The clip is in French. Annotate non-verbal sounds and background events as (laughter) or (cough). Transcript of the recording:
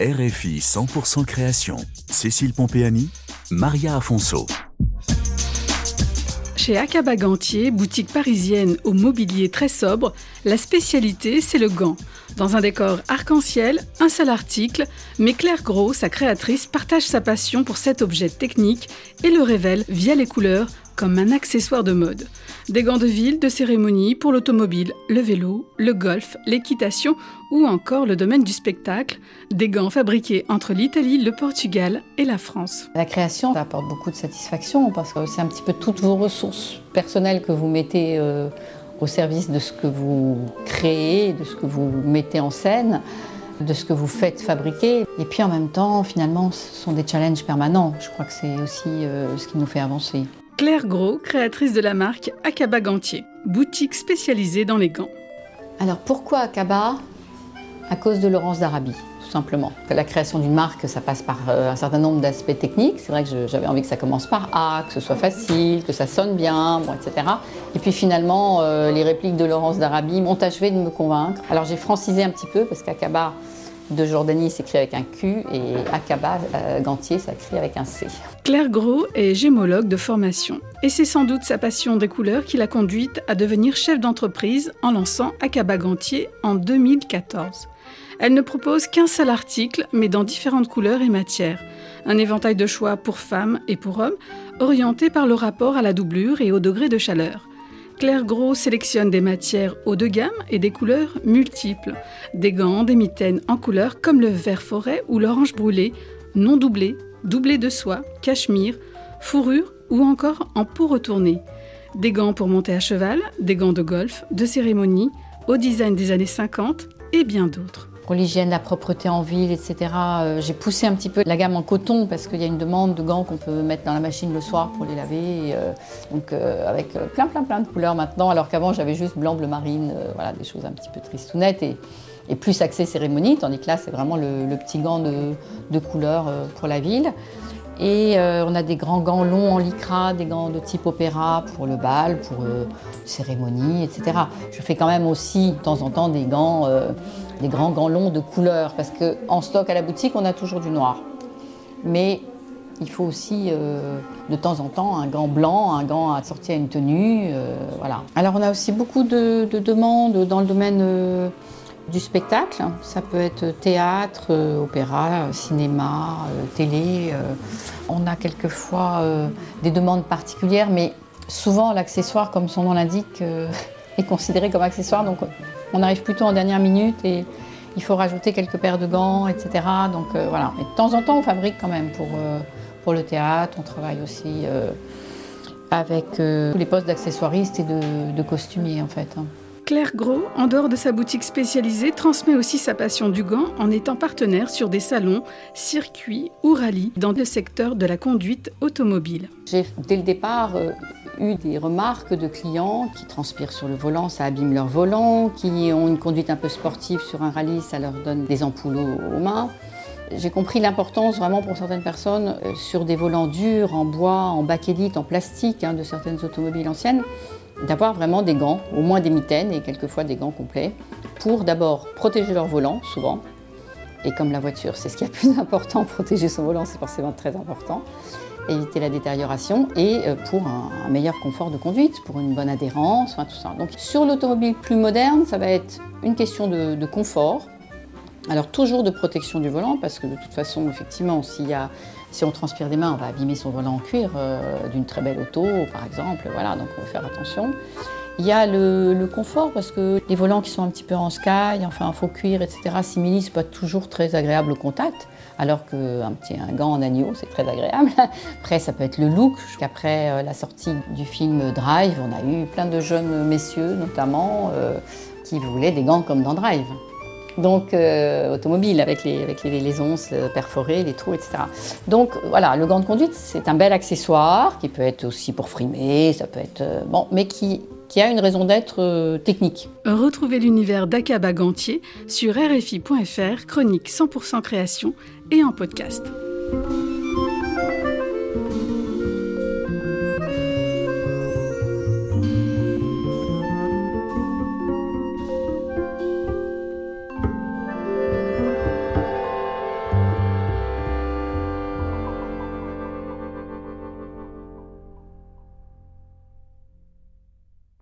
RFI 100% création. Cécile Pompéani, Maria Afonso. Chez Acaba Gantier, boutique parisienne au mobilier très sobre, la spécialité c'est le gant. Dans un décor arc-en-ciel, un seul article, mais Claire Gros, sa créatrice, partage sa passion pour cet objet technique et le révèle via les couleurs comme un accessoire de mode. Des gants de ville, de cérémonie, pour l'automobile, le vélo, le golf, l'équitation ou encore le domaine du spectacle. Des gants fabriqués entre l'Italie, le Portugal et la France. La création apporte beaucoup de satisfaction parce que c'est un petit peu toutes vos ressources personnelles que vous mettez euh, au service de ce que vous créez, de ce que vous mettez en scène de ce que vous faites fabriquer. Et puis en même temps, finalement, ce sont des challenges permanents. Je crois que c'est aussi euh, ce qui nous fait avancer. Claire Gros, créatrice de la marque Akaba Gantier, boutique spécialisée dans les gants. Alors pourquoi Akaba? À cause de Laurence d'Arabie, tout simplement. La création d'une marque, ça passe par euh, un certain nombre d'aspects techniques. C'est vrai que j'avais envie que ça commence par A, que ce soit facile, que ça sonne bien, bon, etc. Et puis finalement, euh, les répliques de Laurence d'Arabie m'ont achevé de me convaincre. Alors j'ai francisé un petit peu parce qu'Akaba de Jordanie s'écrit avec un Q et Akaba euh, Gantier s'écrit avec un C. Claire Gros est gémologue de formation et c'est sans doute sa passion des couleurs qui l'a conduite à devenir chef d'entreprise en lançant Akaba Gantier en 2014. Elle ne propose qu'un seul article, mais dans différentes couleurs et matières. Un éventail de choix pour femmes et pour hommes, orienté par le rapport à la doublure et au degré de chaleur. Claire Gros sélectionne des matières haut de gamme et des couleurs multiples. Des gants, des mitaines en couleurs comme le vert forêt ou l'orange brûlé, non doublé, doublé de soie, cachemire, fourrure ou encore en peau retournée. Des gants pour monter à cheval, des gants de golf, de cérémonie, au design des années 50 et bien d'autres pour l'hygiène, la propreté en ville, etc. Euh, j'ai poussé un petit peu la gamme en coton parce qu'il y a une demande de gants qu'on peut mettre dans la machine le soir pour les laver. Euh, donc euh, avec plein plein plein de couleurs maintenant, alors qu'avant j'avais juste blanc, bleu marine, voilà des choses un petit peu tristounettes et, et plus axées cérémonie, tandis que là c'est vraiment le, petit gant de, de couleur pour la ville. Et on a des grands gants longs en lycra, des gants de type opéra pour le bal, pour cérémonie, etc. Je fais quand même aussi de temps en temps des gants des grands gants longs de couleur, parce qu'en stock à la boutique, on a toujours du noir. Mais il faut aussi euh, de temps en temps un gant blanc, un gant assorti à une tenue. Euh, voilà. Alors on a aussi beaucoup de, demandes dans le domaine euh, du spectacle. Ça peut être théâtre, opéra, cinéma, télé. on a quelquefois des demandes particulières, mais souvent l'accessoire, comme son nom l'indique, (laughs) est considéré comme accessoire. Donc on arrive plutôt en dernière minute et il faut rajouter quelques paires de gants, etc. Donc euh, voilà. Et de temps en temps, on fabrique quand même pour, euh, le théâtre. On travaille aussi euh, avec tous les postes d'accessoiristes et de, de, costumiers en fait. Claire Gros, en dehors de sa boutique spécialisée, transmet aussi sa passion du gant en étant partenaire sur des salons, circuits ou rallyes dans le secteur de la conduite automobile. J'ai dès le départ eu des remarques de clients qui transpirent sur le volant, ça abîme leur volant, qui ont une conduite un peu sportive sur un rallye, ça leur donne des ampoules aux mains. J'ai compris l'importance vraiment pour certaines personnes euh, sur des volants durs, en bois, en bakélite, en plastique hein, de certaines automobiles anciennes, d'avoir vraiment des gants, au moins des mitaines et quelquefois des gants complets, pour d'abord protéger leur volant, souvent. Et comme la voiture, c'est ce qui est le plus (laughs) important, protéger son volant, c'est forcément très important éviter la détérioration et euh, pour un, meilleur confort de conduite, pour une bonne adhérence, tout ça. Donc sur l'automobile plus moderne, ça va être une question de, confort. Alors toujours de protection du volant parce que de toute façon, effectivement, si on transpire des mains, on va abîmer son volant en cuir euh, d'une très belle auto, par exemple. Voilà, donc on va faire attention. Il y a le, confort parce que les volants qui sont un petit peu en sky, enfin en faux cuir, etc., simili, c'est pas toujours très agréable au contact, alors qu'un petit gant en agneau, c'est très agréable. (laughs) Après, ça peut être le look. Après euh, la sortie du film Drive, on a eu plein de jeunes messieurs, notamment, euh, qui voulaient des gants comme dans Drive. Donc, euh, automobile avec les, avec onces perforées, les trous, etc. Donc, voilà, le gant de conduite, c'est un bel accessoire qui peut être aussi pour frimer, ça peut être. bon, mais qui a une raison d'être euh, technique. Retrouvez l'univers d'Akaba Gantier sur RFI.fr, chronique 100% création et en podcast.